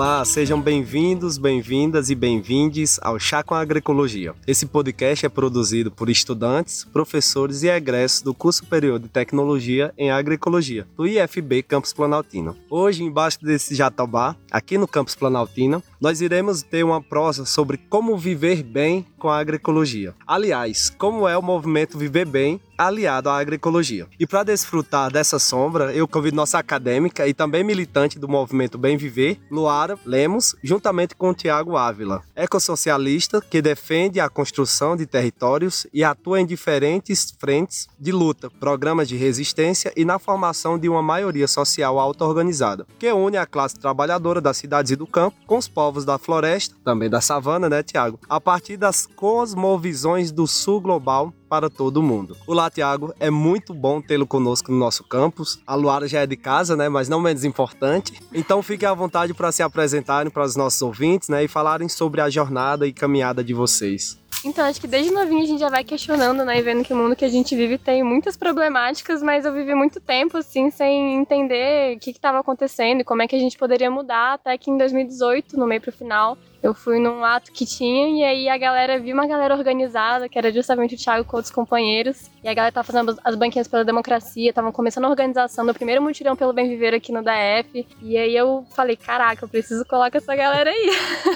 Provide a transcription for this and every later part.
Olá, sejam bem-vindos, bem-vindas e bem-vindes ao Chá com Agroecologia. Esse podcast é produzido por estudantes, professores e egressos do curso superior de Tecnologia em Agroecologia, do IFB Campus Planaltino. Hoje, embaixo desse jatobá, aqui no Campus Planaltino, nós iremos ter uma prosa sobre como viver bem com a agroecologia. Aliás, como é o movimento Viver Bem aliado à agroecologia. E para desfrutar dessa sombra, eu convido nossa acadêmica e também militante do movimento Bem Viver, Luara Lemos, juntamente com Tiago Ávila, ecossocialista que defende a construção de territórios e atua em diferentes frentes de luta, programas de resistência e na formação de uma maioria social auto-organizada, que une a classe trabalhadora das cidades e do campo com os povos da floresta, também da savana, né, Tiago? A partir das cosmovisões do sul global para todo mundo. Olá, Tiago, é muito bom tê-lo conosco no nosso campus. A Luara já é de casa, né, mas não menos importante. Então fiquem à vontade para se apresentarem para os nossos ouvintes, né, e falarem sobre a jornada e caminhada de vocês. Então, acho que desde novinho a gente já vai questionando, né? E vendo que o mundo que a gente vive tem muitas problemáticas, mas eu vivi muito tempo, assim, sem entender o que estava acontecendo e como é que a gente poderia mudar, até que em 2018, no meio pro final, eu fui num ato que tinha e aí a galera viu uma galera organizada, que era justamente o Thiago com outros companheiros. E a galera tava fazendo as banquinhas pela democracia, estavam começando a organização do primeiro mutirão pelo bem viver aqui no DF. E aí eu falei, caraca, eu preciso colar com essa galera aí.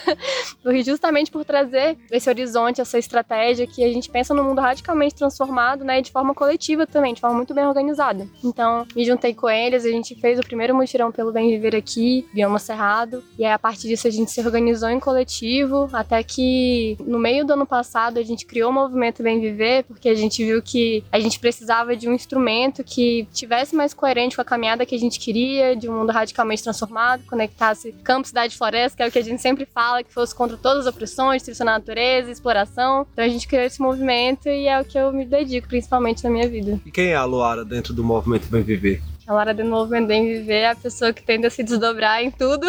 Porque justamente por trazer esse horizonte, essa estratégia que a gente pensa no mundo radicalmente transformado, né, de forma coletiva também, de forma muito bem organizada. Então, me juntei com eles, a gente fez o primeiro mutirão pelo bem viver aqui, Bioma Cerrado. E aí a partir disso a gente se organizou em coletivo, até que no meio do ano passado a gente criou o movimento Bem Viver, porque a gente viu que a gente precisava de um instrumento que tivesse mais coerente com a caminhada que a gente queria, de um mundo radicalmente transformado, conectasse campo, cidade floresta, que é o que a gente sempre fala, que fosse contra todas as opressões, destruição da natureza, exploração. Então a gente criou esse movimento e é o que eu me dedico principalmente na minha vida. E quem é a Luara dentro do movimento Bem Viver? A Lara de novo Bem Viver é a pessoa que tende a se desdobrar em tudo.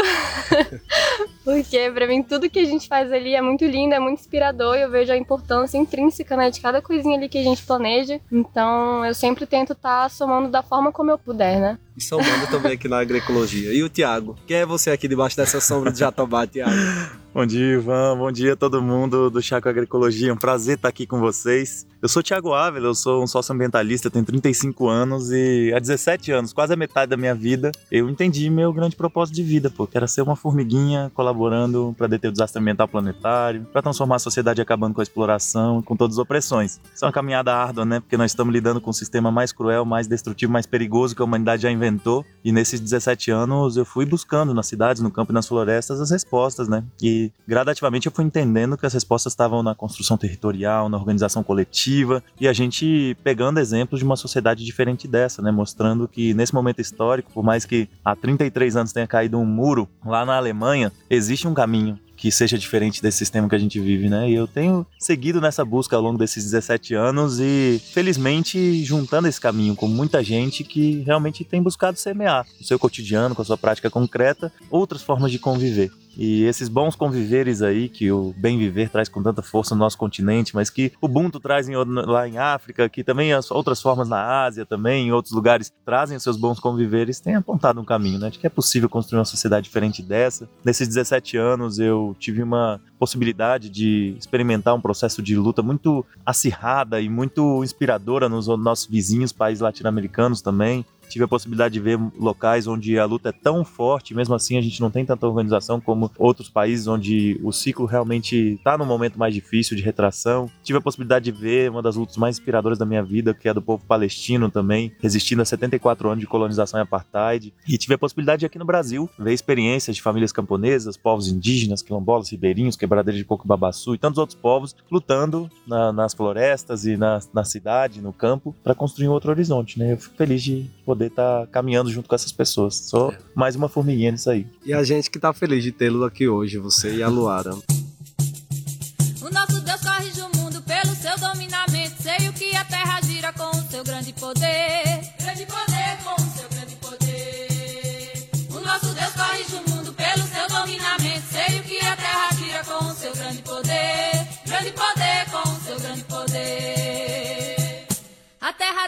Porque pra mim tudo que a gente faz ali é muito lindo, é muito inspirador e eu vejo a importância intrínseca né, de cada coisinha ali que a gente planeja. Então eu sempre tento estar tá somando da forma como eu puder, né? E somando também aqui na agroecologia. E o Tiago? Quem é você aqui debaixo dessa sombra de Jatobá, Tiago? Bom dia, Ivan. Bom dia todo mundo do Chaco Agroecologia. É um prazer estar aqui com vocês. Eu sou Tiago Ávila, eu sou um sócio-ambientalista, tenho 35 anos e há 17 anos, quase a metade da minha vida, eu entendi meu grande propósito de vida, pô, que era ser uma formiguinha colaborando para deter o desastre ambiental planetário, para transformar a sociedade acabando com a exploração e com todas as opressões. Isso é uma caminhada árdua, né? Porque nós estamos lidando com um sistema mais cruel, mais destrutivo, mais perigoso que a humanidade já inventou. E nesses 17 anos eu fui buscando nas cidades, no campo e nas florestas as respostas, né? E gradativamente eu fui entendendo que as respostas estavam na construção territorial, na organização coletiva e a gente pegando exemplos de uma sociedade diferente dessa, né? Mostrando que nesse momento histórico, por mais que há 33 anos tenha caído um muro lá na Alemanha, existe um caminho que seja diferente desse sistema que a gente vive, né? E eu tenho seguido nessa busca ao longo desses 17 anos e, felizmente, juntando esse caminho com muita gente que realmente tem buscado semear no seu cotidiano, com a sua prática concreta, outras formas de conviver. E esses bons conviveres aí que o bem viver traz com tanta força no nosso continente, mas que o Ubuntu traz em, lá em África, que também as outras formas na Ásia também, em outros lugares trazem os seus bons conviveres, tem apontado um caminho, né? De que é possível construir uma sociedade diferente dessa. Nesses 17 anos eu tive uma possibilidade de experimentar um processo de luta muito acirrada e muito inspiradora nos nossos vizinhos países latino-americanos também tive a possibilidade de ver locais onde a luta é tão forte, mesmo assim a gente não tem tanta organização como outros países onde o ciclo realmente está num momento mais difícil de retração. Tive a possibilidade de ver uma das lutas mais inspiradoras da minha vida, que é a do povo palestino também, resistindo a 74 anos de colonização e apartheid. E tive a possibilidade de aqui no Brasil ver experiências de famílias camponesas, povos indígenas, quilombolas, ribeirinhos, quebradeiros de coco babaçu e tantos outros povos lutando na, nas florestas e na, na cidade, no campo, para construir um outro horizonte, né? Eu fico feliz de poder poder estar tá caminhando junto com essas pessoas. Sou é. mais uma formiguinha nisso aí. E a gente que está feliz de tê-lo aqui hoje, você e a Luara. o nosso Deus corrige o mundo pelo seu dominamento. Sei o que a terra gira com o seu grande poder.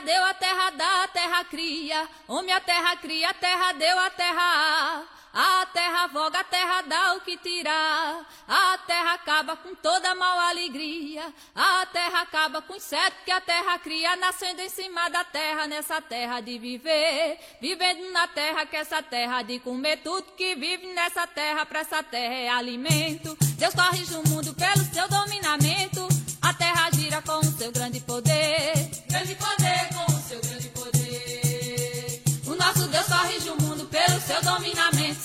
Deu, a terra dá, a terra cria. Homem, a terra cria, a terra deu, a terra A terra voga, a terra dá o que tirar. A terra acaba com toda mal alegria. A terra acaba com o inseto que a terra cria, nascendo em cima da terra, nessa terra de viver. Vivendo na terra, que essa terra de comer tudo que vive nessa terra, pra essa terra é alimento. Deus corrige o mundo pelo seu dominamento. A terra gira com o seu grande poder. Grande poder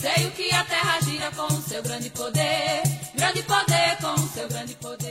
Sei o que a terra gira com o seu grande poder. Grande poder com o seu grande poder.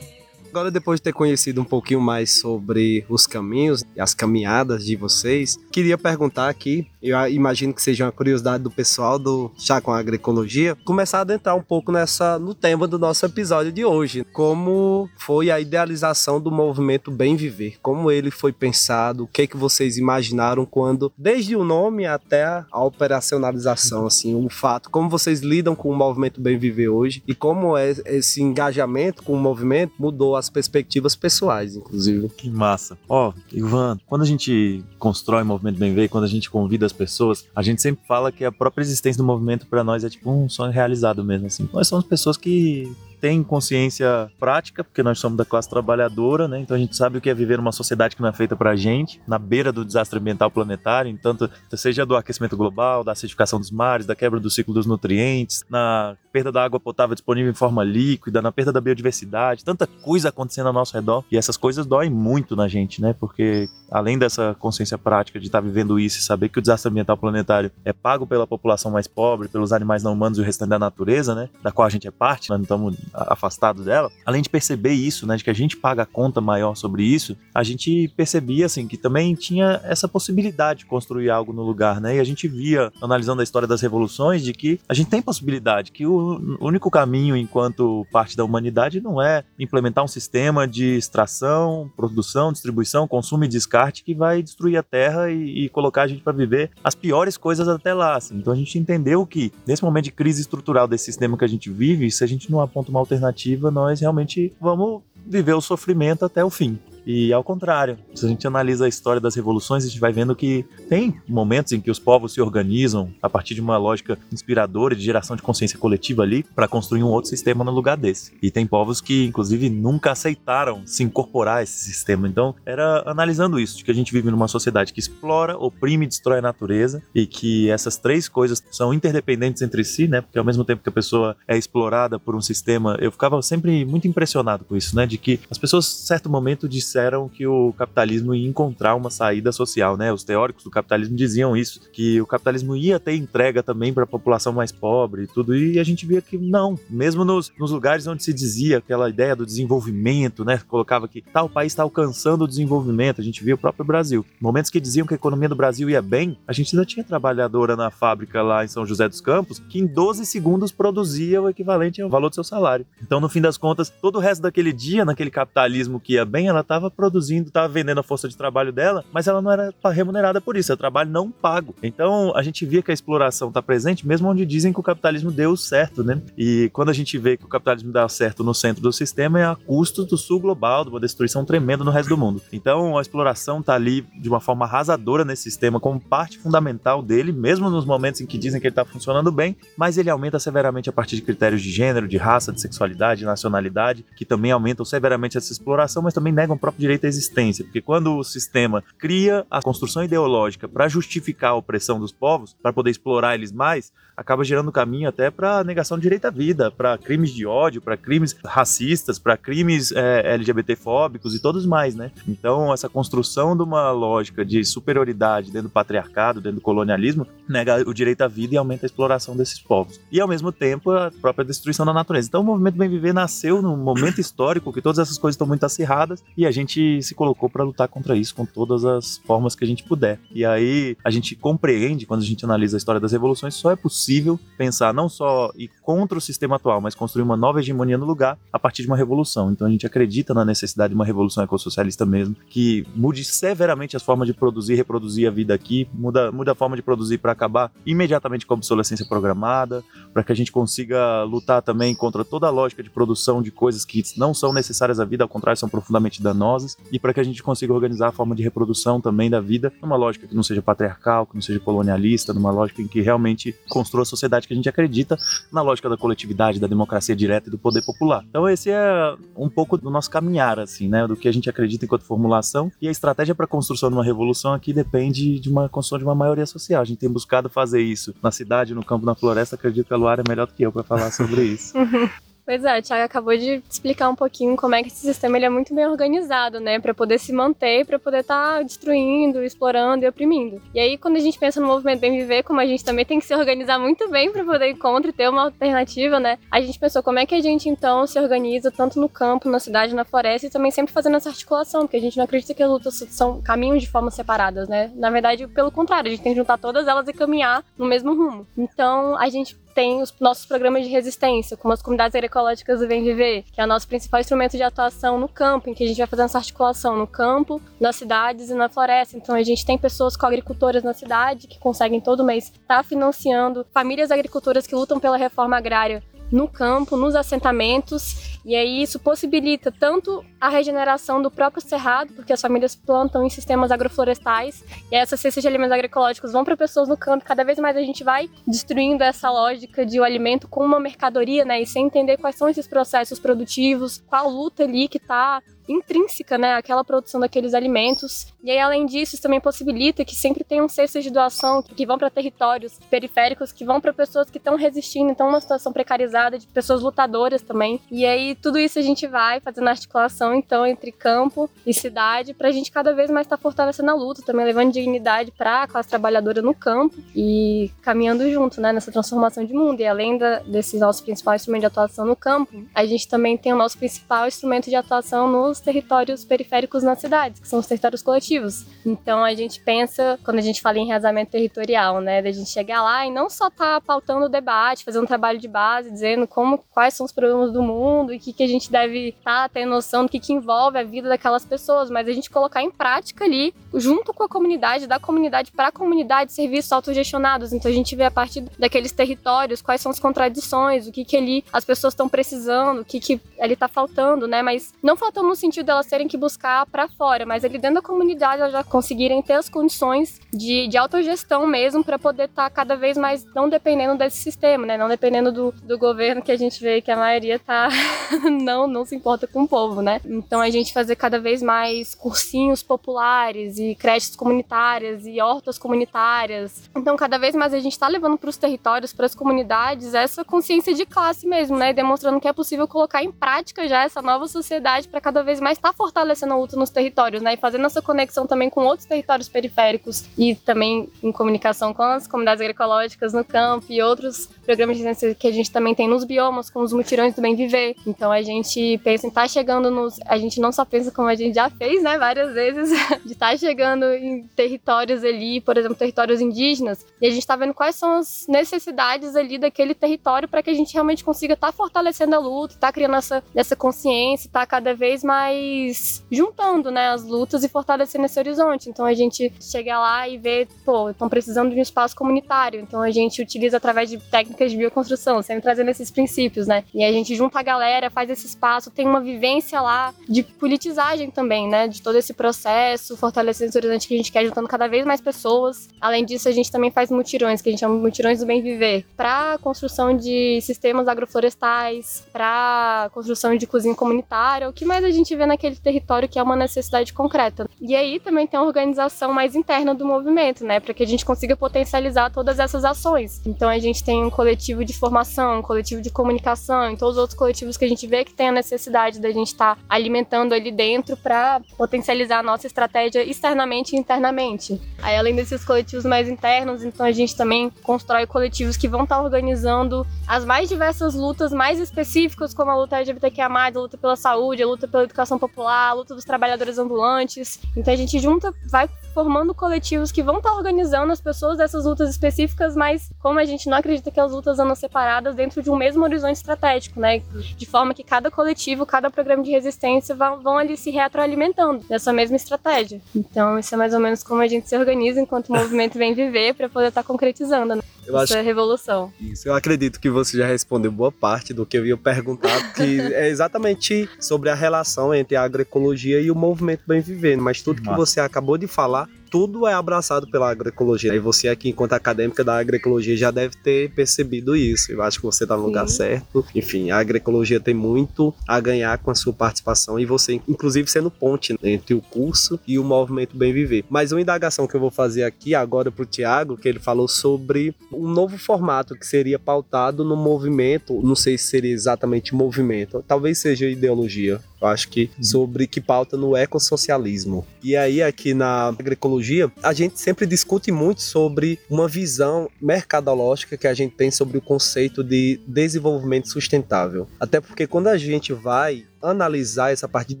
Agora, depois de ter conhecido um pouquinho mais sobre os caminhos e as caminhadas de vocês, queria perguntar aqui, eu imagino que seja uma curiosidade do pessoal do Chá com Agroecologia, começar a adentrar um pouco nessa no tema do nosso episódio de hoje. Como foi a idealização do movimento Bem Viver? Como ele foi pensado? O que, é que vocês imaginaram quando, desde o nome até a operacionalização, assim, o fato, como vocês lidam com o movimento Bem Viver hoje e como é esse engajamento com o movimento mudou a as perspectivas pessoais, inclusive. Que massa. Ó, oh, Ivan, quando a gente constrói o Movimento Bem Ver, quando a gente convida as pessoas, a gente sempre fala que a própria existência do movimento para nós é tipo um sonho realizado mesmo, assim. Nós somos pessoas que tem consciência prática, porque nós somos da classe trabalhadora, né? Então a gente sabe o que é viver numa sociedade que não é feita pra gente, na beira do desastre ambiental planetário, tanto seja do aquecimento global, da acidificação dos mares, da quebra do ciclo dos nutrientes, na perda da água potável disponível em forma líquida, na perda da biodiversidade, tanta coisa acontecendo ao nosso redor. E essas coisas doem muito na gente, né? Porque além dessa consciência prática de estar tá vivendo isso e saber que o desastre ambiental planetário é pago pela população mais pobre, pelos animais não humanos e o restante da natureza, né? Da qual a gente é parte, nós não estamos afastado dela, além de perceber isso, né, de que a gente paga a conta maior sobre isso, a gente percebia assim que também tinha essa possibilidade de construir algo no lugar, né? E a gente via, analisando a história das revoluções, de que a gente tem possibilidade, que o único caminho enquanto parte da humanidade não é implementar um sistema de extração, produção, distribuição, consumo e descarte que vai destruir a terra e, e colocar a gente para viver as piores coisas até lá. Assim. Então a gente entendeu que nesse momento de crise estrutural desse sistema que a gente vive, se a gente não aponta uma alternativa, nós realmente vamos viver o sofrimento até o fim. E ao contrário, se a gente analisa a história das revoluções, a gente vai vendo que tem momentos em que os povos se organizam a partir de uma lógica inspiradora de geração de consciência coletiva ali para construir um outro sistema no lugar desse. E tem povos que, inclusive, nunca aceitaram se incorporar a esse sistema. Então, era analisando isso, de que a gente vive numa sociedade que explora, oprime e destrói a natureza e que essas três coisas são interdependentes entre si, né? Porque ao mesmo tempo que a pessoa é explorada por um sistema, eu ficava sempre muito impressionado com isso, né? De que as pessoas, certo momento, disseram que o capitalismo ia encontrar uma saída social, né? Os teóricos do capitalismo diziam isso, que o capitalismo ia ter entrega também para a população mais pobre e tudo, e a gente via que não, mesmo nos, nos lugares onde se dizia aquela ideia do desenvolvimento, né? Colocava que tal país está alcançando o desenvolvimento, a gente via o próprio Brasil. Momentos que diziam que a economia do Brasil ia bem, a gente ainda tinha trabalhadora na fábrica lá em São José dos Campos que em 12 segundos produzia o equivalente ao valor do seu salário. Então, no fim das contas, todo o resto daquele dia, naquele capitalismo que ia bem, ela estava estava produzindo, estava vendendo a força de trabalho dela, mas ela não era remunerada por isso, é trabalho não pago. Então a gente via que a exploração está presente, mesmo onde dizem que o capitalismo deu certo, né? E quando a gente vê que o capitalismo dá certo no centro do sistema, é a custo do sul global, de uma destruição tremenda no resto do mundo. Então a exploração está ali de uma forma arrasadora nesse sistema, como parte fundamental dele, mesmo nos momentos em que dizem que ele está funcionando bem, mas ele aumenta severamente a partir de critérios de gênero, de raça, de sexualidade, de nacionalidade, que também aumentam severamente essa exploração, mas também negam o próprio direito à existência, porque quando o sistema cria a construção ideológica para justificar a opressão dos povos, para poder explorar eles mais, acaba gerando caminho até para negação de direito à vida, para crimes de ódio, para crimes racistas, para crimes é, LGBTfóbicos e todos mais, né? Então, essa construção de uma lógica de superioridade dentro do patriarcado, dentro do colonialismo, nega o direito à vida e aumenta a exploração desses povos. E, ao mesmo tempo, a própria destruição da natureza. Então, o movimento Bem Viver nasceu num momento histórico que todas essas coisas estão muito acirradas e a gente se colocou para lutar contra isso com todas as formas que a gente puder. E aí, a gente compreende, quando a gente analisa a história das revoluções, só é possível possível pensar não só ir contra o sistema atual, mas construir uma nova hegemonia no lugar a partir de uma revolução. Então a gente acredita na necessidade de uma revolução ecossocialista mesmo, que mude severamente as formas de produzir e reproduzir a vida aqui, muda, muda a forma de produzir para acabar imediatamente com a obsolescência programada, para que a gente consiga lutar também contra toda a lógica de produção de coisas que não são necessárias à vida, ao contrário, são profundamente danosas e para que a gente consiga organizar a forma de reprodução também da vida numa lógica que não seja patriarcal, que não seja colonialista, numa lógica em que realmente construa a sociedade que a gente acredita, na lógica da coletividade, da democracia direta e do poder popular. Então esse é um pouco do nosso caminhar, assim, né, do que a gente acredita enquanto formulação e a estratégia para a construção de uma revolução aqui depende de uma construção de uma maioria social. A gente tem buscado fazer isso na cidade, no campo, na floresta. Acredito que a Luara é melhor do que eu para falar sobre isso. Pois é, o Thiago acabou de explicar um pouquinho como é que esse sistema ele é muito bem organizado, né, para poder se manter, para poder estar tá destruindo, explorando e oprimindo. E aí, quando a gente pensa no movimento Bem Viver, como a gente também tem que se organizar muito bem para poder encontrar e ter uma alternativa, né, a gente pensou como é que a gente então se organiza tanto no campo, na cidade, na floresta e também sempre fazendo essa articulação, porque a gente não acredita que as lutas são caminhos de formas separadas, né? Na verdade, pelo contrário, a gente tem que juntar todas elas e caminhar no mesmo rumo. Então, a gente tem os nossos programas de resistência, como as comunidades agroecológicas do Vem Viver, que é o nosso principal instrumento de atuação no campo, em que a gente vai fazendo essa articulação no campo, nas cidades e na floresta. Então a gente tem pessoas co-agricultoras na cidade que conseguem todo mês estar tá financiando famílias agricultoras que lutam pela reforma agrária no campo, nos assentamentos, e aí isso possibilita tanto a regeneração do próprio cerrado, porque as famílias plantam em sistemas agroflorestais, e essas cestas de alimentos agroecológicos vão para pessoas no campo, cada vez mais a gente vai destruindo essa lógica de o alimento como uma mercadoria, né, e sem entender quais são esses processos produtivos, qual luta ali que está intrínseca, né, aquela produção daqueles alimentos. E aí, além disso, isso também possibilita que sempre tenham cestas de doação que vão para territórios periféricos, que vão para pessoas que estão resistindo, então uma situação precarizada de pessoas lutadoras também. E aí, tudo isso a gente vai fazendo articulação, então, entre campo e cidade, para a gente cada vez mais estar tá fortalecendo a luta, também levando dignidade para a classe trabalhadora no campo e caminhando junto, né, nessa transformação de mundo. E além da, desse nosso principal instrumento de atuação no campo, a gente também tem o nosso principal instrumento de atuação nos os territórios periféricos nas cidades, que são os territórios coletivos. Então a gente pensa, quando a gente fala em reazamento territorial, né, da gente chegar lá e não só tá pautando o debate, fazer um trabalho de base, dizendo como quais são os problemas do mundo e o que, que a gente deve estar tá, ter noção do que, que envolve a vida daquelas pessoas, mas a gente colocar em prática ali, junto com a comunidade, da comunidade para a comunidade, serviços autogestionados. Então a gente vê a partir daqueles territórios quais são as contradições, o que, que ali as pessoas estão precisando, o que, que ali está faltando, né? Mas não faltando no sentido delas terem que buscar para fora, mas ali dentro da comunidade elas já conseguirem ter as condições de, de autogestão mesmo para poder estar tá cada vez mais não dependendo desse sistema, né? Não dependendo do, do governo que a gente vê que a maioria tá não não se importa com o povo, né? Então a gente fazer cada vez mais cursinhos populares e creches comunitárias e hortas comunitárias. Então cada vez mais a gente está levando para os territórios, para as comunidades essa consciência de classe mesmo, né? Demonstrando que é possível colocar em prática já essa nova sociedade para cada vez vez mais está fortalecendo a luta nos territórios, né? E fazendo essa conexão também com outros territórios periféricos e também em comunicação com as comunidades agroecológicas no campo e outros programas de ciência que a gente também tem nos biomas, com os mutirões do bem viver. Então a gente pensa em estar tá chegando nos. A gente não só pensa como a gente já fez, né? Várias vezes, de estar tá chegando em territórios ali, por exemplo, territórios indígenas, e a gente está vendo quais são as necessidades ali daquele território para que a gente realmente consiga estar tá fortalecendo a luta, estar tá criando essa, essa consciência, estar tá cada vez mais mais juntando, né, as lutas e fortalecendo esse horizonte. Então a gente chega lá e vê, pô, estão precisando de um espaço comunitário. Então a gente utiliza através de técnicas de bioconstrução, sempre trazendo esses princípios, né? E a gente junta a galera, faz esse espaço, tem uma vivência lá de politizagem também, né? De todo esse processo, fortalecendo esse horizonte que a gente quer, juntando cada vez mais pessoas. Além disso, a gente também faz mutirões, que a gente chama mutirões do bem viver, para construção de sistemas agroflorestais, para construção de cozinha comunitária. O que mais a gente gente vê naquele território que é uma necessidade concreta. E aí também tem a organização mais interna do movimento, né, para que a gente consiga potencializar todas essas ações. Então a gente tem um coletivo de formação, um coletivo de comunicação e todos os outros coletivos que a gente vê que tem a necessidade da gente estar tá alimentando ali dentro para potencializar a nossa estratégia externamente e internamente. Aí além desses coletivos mais internos, então a gente também constrói coletivos que vão estar tá organizando as mais diversas lutas mais específicas, como a luta LGBTQIA+, a luta pela saúde, a luta pela educação popular, a luta dos trabalhadores ambulantes. Então a gente junta, vai formando coletivos que vão estar tá organizando as pessoas dessas lutas específicas, mas como a gente não acredita que as lutas andam separadas dentro de um mesmo horizonte estratégico, né? De forma que cada coletivo, cada programa de resistência vão, vão ali se retroalimentando dessa mesma estratégia. Então, isso é mais ou menos como a gente se organiza enquanto o movimento vem viver para poder estar tá concretizando. Né? Eu Isso acho... é revolução. Isso, eu acredito que você já respondeu boa parte do que eu ia perguntar, que é exatamente sobre a relação entre a agroecologia e o movimento Bem Viver. Mas tudo Nossa. que você acabou de falar tudo é abraçado pela agroecologia. E você aqui, enquanto acadêmica da agroecologia, já deve ter percebido isso. Eu acho que você está no Sim. lugar certo. Enfim, a agroecologia tem muito a ganhar com a sua participação e você, inclusive, sendo ponte entre o curso e o movimento Bem Viver. Mas uma indagação que eu vou fazer aqui agora para o Tiago, que ele falou sobre um novo formato que seria pautado no movimento, não sei se seria exatamente movimento, talvez seja ideologia, eu acho que uhum. sobre que pauta no ecossocialismo. E aí aqui na agroecologia, a gente sempre discute muito sobre uma visão mercadológica que a gente tem sobre o conceito de desenvolvimento sustentável. Até porque quando a gente vai analisar essa parte de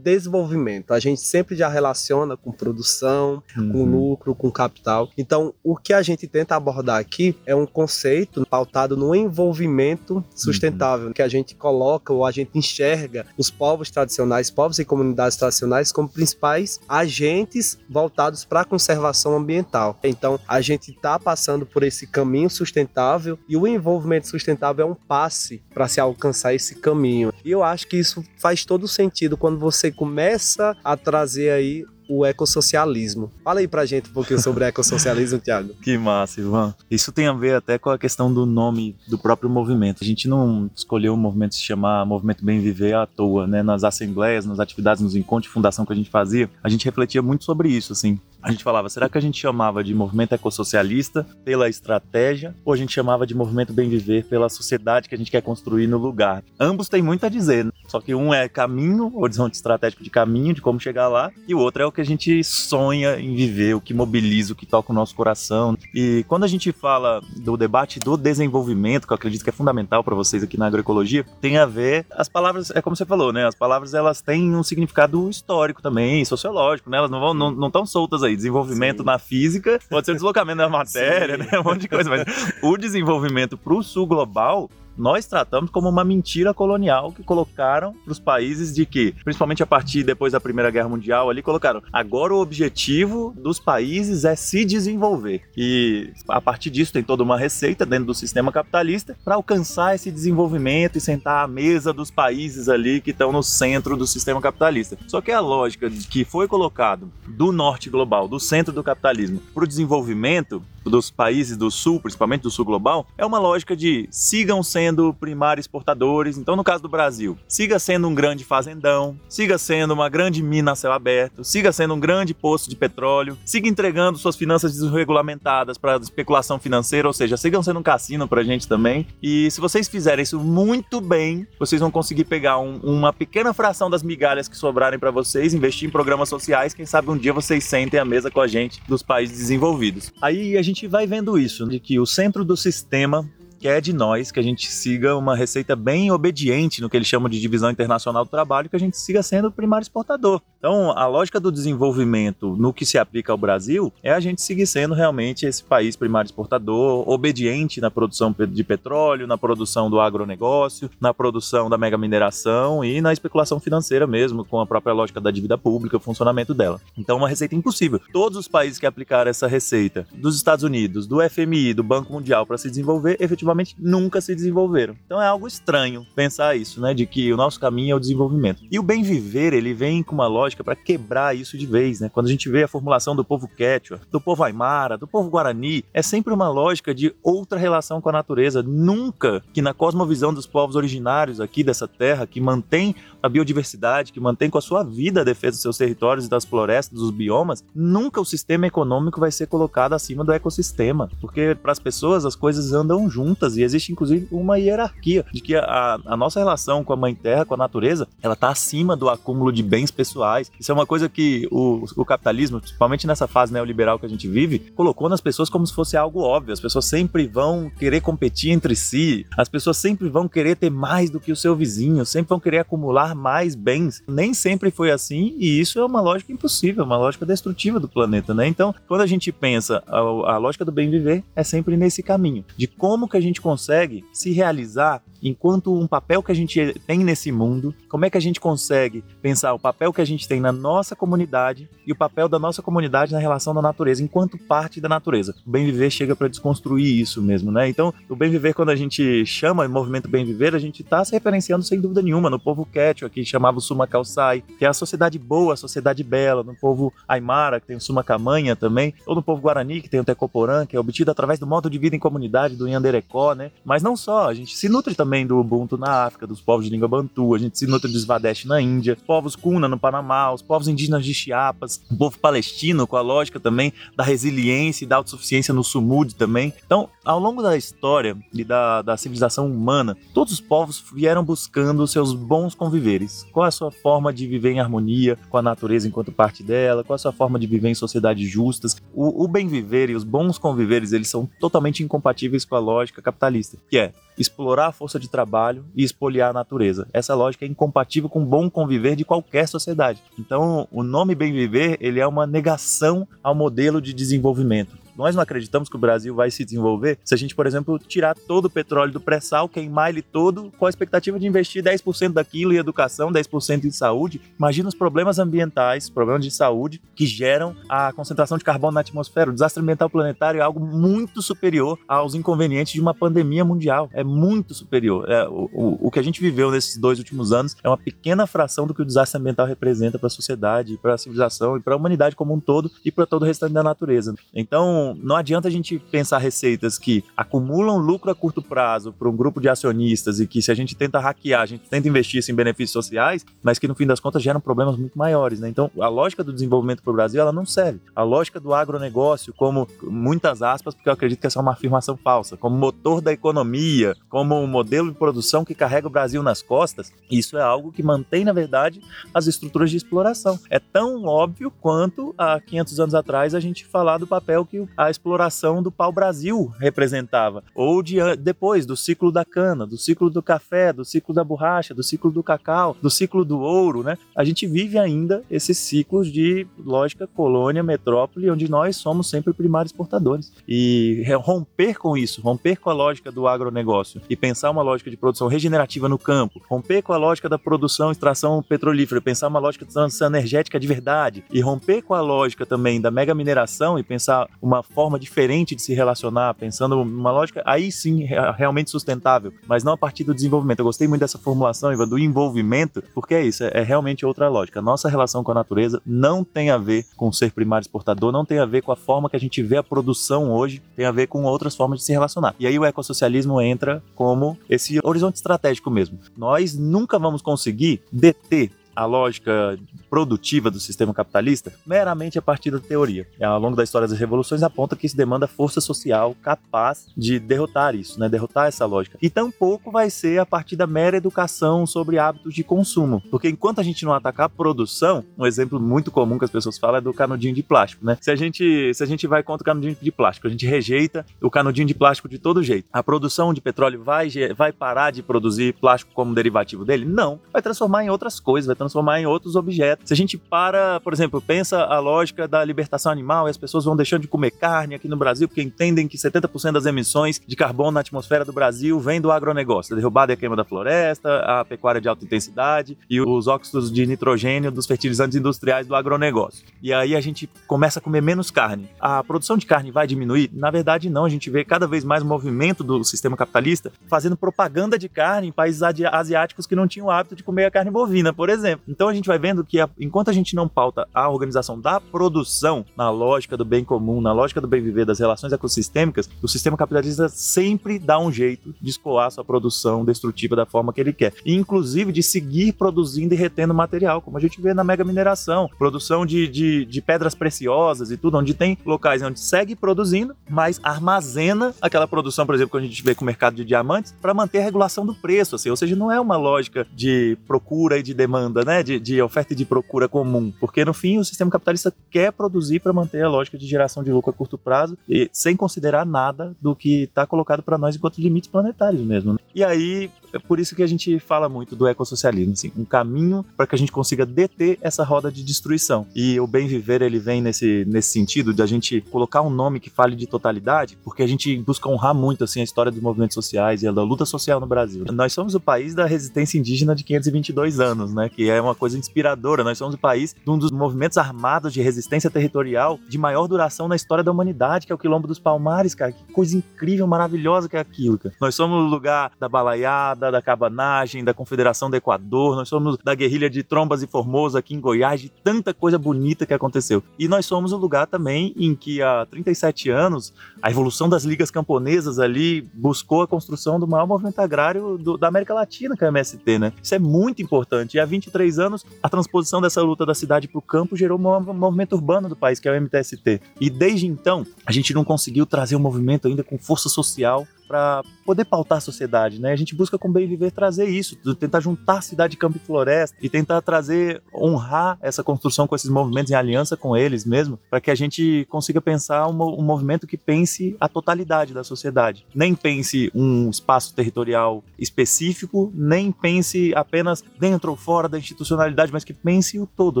desenvolvimento. A gente sempre já relaciona com produção, uhum. com lucro, com capital. Então, o que a gente tenta abordar aqui é um conceito pautado no envolvimento sustentável, uhum. que a gente coloca ou a gente enxerga os povos tradicionais, povos e comunidades tradicionais como principais agentes voltados para a conservação ambiental. Então, a gente está passando por esse caminho sustentável e o envolvimento sustentável é um passe para se alcançar esse caminho. E eu acho que isso faz todo todo sentido quando você começa a trazer aí o ecossocialismo. Fala aí pra gente um pouquinho sobre ecossocialismo, Tiago. Que massa, Ivan. Isso tem a ver até com a questão do nome do próprio movimento. A gente não escolheu o movimento se chamar Movimento Bem Viver à toa, né? Nas assembleias, nas atividades, nos encontros de fundação que a gente fazia, a gente refletia muito sobre isso, assim. A gente falava, será que a gente chamava de movimento ecossocialista pela estratégia ou a gente chamava de movimento bem viver pela sociedade que a gente quer construir no lugar? Ambos têm muito a dizer, né? só que um é caminho, horizonte estratégico de caminho, de como chegar lá, e o outro é o que a gente sonha em viver, o que mobiliza, o que toca o nosso coração. E quando a gente fala do debate do desenvolvimento, que eu acredito que é fundamental para vocês aqui na agroecologia, tem a ver, as palavras, é como você falou, né? As palavras elas têm um significado histórico também, sociológico, né? Elas não vão, não, estão soltas aí. Desenvolvimento Sim. na física, pode ser deslocamento da matéria, Sim. né? Um monte de coisa, mas o desenvolvimento para o sul global nós tratamos como uma mentira colonial que colocaram para os países de que, principalmente a partir depois da Primeira Guerra Mundial, ali colocaram agora o objetivo dos países é se desenvolver. E a partir disso tem toda uma receita dentro do sistema capitalista para alcançar esse desenvolvimento e sentar à mesa dos países ali que estão no centro do sistema capitalista. Só que a lógica que foi colocado do norte global, do centro do capitalismo, para o desenvolvimento dos países do sul, principalmente do sul global, é uma lógica de sigam sendo primários exportadores. Então, no caso do Brasil, siga sendo um grande fazendão, siga sendo uma grande mina a céu aberto, siga sendo um grande poço de petróleo, siga entregando suas finanças desregulamentadas para especulação financeira, ou seja, sigam sendo um cassino para a gente também. E se vocês fizerem isso muito bem, vocês vão conseguir pegar um, uma pequena fração das migalhas que sobrarem para vocês, investir em programas sociais. Quem sabe um dia vocês sentem à mesa com a gente dos países desenvolvidos. Aí a gente gente vai vendo isso, de que o centro do sistema quer de nós que a gente siga uma receita bem obediente no que eles chamam de divisão internacional do trabalho, que a gente siga sendo o primário exportador. Então, a lógica do desenvolvimento no que se aplica ao Brasil é a gente seguir sendo realmente esse país primário exportador, obediente na produção de petróleo, na produção do agronegócio, na produção da mega mineração e na especulação financeira mesmo, com a própria lógica da dívida pública, o funcionamento dela. Então, uma receita impossível. Todos os países que aplicaram essa receita, dos Estados Unidos, do FMI, do Banco Mundial, para se desenvolver, efetivamente nunca se desenvolveram. Então é algo estranho pensar isso, né? De que o nosso caminho é o desenvolvimento. E o bem viver, ele vem com uma lógica para quebrar isso de vez, né? Quando a gente vê a formulação do povo quechua, do povo aimara, do povo guarani, é sempre uma lógica de outra relação com a natureza. Nunca que na cosmovisão dos povos originários aqui dessa terra, que mantém a biodiversidade, que mantém com a sua vida a defesa dos seus territórios e das florestas, dos biomas, nunca o sistema econômico vai ser colocado acima do ecossistema. Porque para as pessoas as coisas andam juntas e existe inclusive uma hierarquia de que a, a nossa relação com a Mãe Terra, com a natureza, ela está acima do acúmulo de bens pessoais. Isso é uma coisa que o, o capitalismo, principalmente nessa fase neoliberal que a gente vive, colocou nas pessoas como se fosse algo óbvio. As pessoas sempre vão querer competir entre si, as pessoas sempre vão querer ter mais do que o seu vizinho, sempre vão querer acumular mais bens. Nem sempre foi assim e isso é uma lógica impossível, uma lógica destrutiva do planeta, né? Então, quando a gente pensa a, a lógica do bem viver é sempre nesse caminho de como que a gente gente consegue se realizar enquanto um papel que a gente tem nesse mundo, como é que a gente consegue pensar o papel que a gente tem na nossa comunidade e o papel da nossa comunidade na relação da natureza, enquanto parte da natureza. O bem viver chega para desconstruir isso mesmo, né? Então, o bem viver, quando a gente chama o movimento bem viver, a gente está se referenciando sem dúvida nenhuma no povo Quechua, que chamava o Suma Calçai, que é a sociedade boa, a sociedade bela, no povo Aymara, que tem o Suma Camanha também, ou no povo Guarani, que tem o Tecoporã, que é obtido através do modo de vida em comunidade, do Yanderecó, né? Mas não só, a gente se nutre também do Ubuntu na África, dos povos de língua bantu, a gente se nutre do Svadesh na Índia, povos Kuna no Panamá, os povos indígenas de Chiapas, o povo palestino, com a lógica também da resiliência e da autossuficiência no Sumud também. Então, ao longo da história e da, da civilização humana, todos os povos vieram buscando seus bons conviveres. Qual é a sua forma de viver em harmonia com a natureza enquanto parte dela? Qual é a sua forma de viver em sociedades justas? O, o bem viver e os bons conviveres, eles são totalmente incompatíveis com a lógica capitalista, que é explorar a força de trabalho e espoliar a natureza. Essa lógica é incompatível com o bom conviver de qualquer sociedade. Então, o nome bem viver, ele é uma negação ao modelo de desenvolvimento. Nós não acreditamos que o Brasil vai se desenvolver se a gente, por exemplo, tirar todo o petróleo do pré-sal, queimar ele todo, com a expectativa de investir 10% daquilo em educação, 10% em saúde. Imagina os problemas ambientais, problemas de saúde que geram a concentração de carbono na atmosfera. O desastre ambiental planetário é algo muito superior aos inconvenientes de uma pandemia mundial. É muito superior. É, o, o, o que a gente viveu nesses dois últimos anos é uma pequena fração do que o desastre ambiental representa para a sociedade, para a civilização e para a humanidade como um todo e para todo o restante da natureza. Então, não, adianta a gente pensar receitas que acumulam lucro a curto prazo para um grupo de acionistas e que se a gente tenta hackear, a gente tenta investir isso em benefícios sociais, mas que no fim das contas geram problemas muito maiores, né? Então, a lógica do desenvolvimento para o Brasil, ela não serve. A lógica do agronegócio, como muitas aspas, porque eu acredito que essa é uma afirmação falsa, como motor da economia, como um modelo de produção que carrega o Brasil nas costas, isso é algo que mantém, na verdade, as estruturas de exploração. É tão óbvio quanto há 500 anos atrás a gente falar do papel que a exploração do pau-brasil representava. Ou de, depois, do ciclo da cana, do ciclo do café, do ciclo da borracha, do ciclo do cacau, do ciclo do ouro, né? A gente vive ainda esses ciclos de lógica colônia, metrópole, onde nós somos sempre primários exportadores. E romper com isso, romper com a lógica do agronegócio e pensar uma lógica de produção regenerativa no campo, romper com a lógica da produção extração petrolífera, pensar uma lógica de transição energética de verdade e romper com a lógica também da mega mineração e pensar uma forma diferente de se relacionar, pensando numa lógica aí sim realmente sustentável, mas não a partir do desenvolvimento. Eu gostei muito dessa formulação, Iva, do envolvimento, porque é isso, é, é realmente outra lógica. Nossa relação com a natureza não tem a ver com ser primário exportador, não tem a ver com a forma que a gente vê a produção hoje, tem a ver com outras formas de se relacionar. E aí o ecossocialismo entra como esse horizonte estratégico mesmo. Nós nunca vamos conseguir deter a lógica produtiva do sistema capitalista meramente a partir da teoria. E ao longo da história das revoluções aponta que isso demanda força social capaz de derrotar isso, né? derrotar essa lógica. E tampouco vai ser a partir da mera educação sobre hábitos de consumo, porque enquanto a gente não atacar a produção, um exemplo muito comum que as pessoas falam é do canudinho de plástico, né? Se a gente se a gente vai contra o canudinho de plástico, a gente rejeita o canudinho de plástico de todo jeito. A produção de petróleo vai vai parar de produzir plástico como derivativo dele? Não, vai transformar em outras coisas, vai transformar em outros objetos. Se a gente para, por exemplo, pensa a lógica da libertação animal e as pessoas vão deixando de comer carne aqui no Brasil porque entendem que 70% das emissões de carbono na atmosfera do Brasil vem do agronegócio, a derrubada e a queima da floresta, a pecuária de alta intensidade e os óxidos de nitrogênio dos fertilizantes industriais do agronegócio. E aí a gente começa a comer menos carne. A produção de carne vai diminuir? Na verdade, não. A gente vê cada vez mais movimento do sistema capitalista fazendo propaganda de carne em países asiáticos que não tinham o hábito de comer a carne bovina, por exemplo. Então a gente vai vendo que, enquanto a gente não pauta a organização da produção na lógica do bem comum, na lógica do bem viver, das relações ecossistêmicas, o sistema capitalista sempre dá um jeito de escoar sua produção destrutiva da forma que ele quer. inclusive de seguir produzindo e retendo material, como a gente vê na mega mineração, produção de, de, de pedras preciosas e tudo, onde tem locais onde segue produzindo, mas armazena aquela produção, por exemplo, que a gente vê com o mercado de diamantes, para manter a regulação do preço, assim, ou seja, não é uma lógica de procura e de demanda, né? De, de oferta e de procura comum, porque no fim o sistema capitalista quer produzir para manter a lógica de geração de lucro a curto prazo e sem considerar nada do que está colocado para nós enquanto limites planetários mesmo. Né? E aí é por isso que a gente fala muito do ecossocialismo, assim, um caminho para que a gente consiga deter essa roda de destruição. E o bem viver ele vem nesse, nesse sentido de a gente colocar um nome que fale de totalidade, porque a gente busca honrar muito assim a história dos movimentos sociais e da luta social no Brasil. Nós somos o país da resistência indígena de 522 anos, né, que é uma coisa inspiradora. Nós somos o país de um dos movimentos armados de resistência territorial de maior duração na história da humanidade, que é o Quilombo dos Palmares, cara. Que coisa incrível, maravilhosa que é aquilo, cara. Nós somos o lugar da balaiada, da cabanagem, da Confederação do Equador, nós somos da guerrilha de Trombas e Formosa aqui em Goiás, de tanta coisa bonita que aconteceu. E nós somos o lugar também em que há 37 anos a evolução das ligas camponesas ali buscou a construção do maior movimento agrário do, da América Latina, que é o MST, né? Isso é muito importante. E há 23 anos, a transposição dessa luta da cidade para o campo gerou um movimento urbano do país, que é o MTST. E desde então, a gente não conseguiu trazer um movimento ainda com força social para poder pautar a sociedade, né? A gente busca com bem viver trazer isso, tentar juntar cidade, campo e floresta e tentar trazer, honrar essa construção com esses movimentos em aliança com eles mesmo, para que a gente consiga pensar um, um, movimento que pense a totalidade da sociedade. Nem pense um espaço territorial específico, nem pense apenas dentro ou fora da institucionalidade, mas que pense o todo,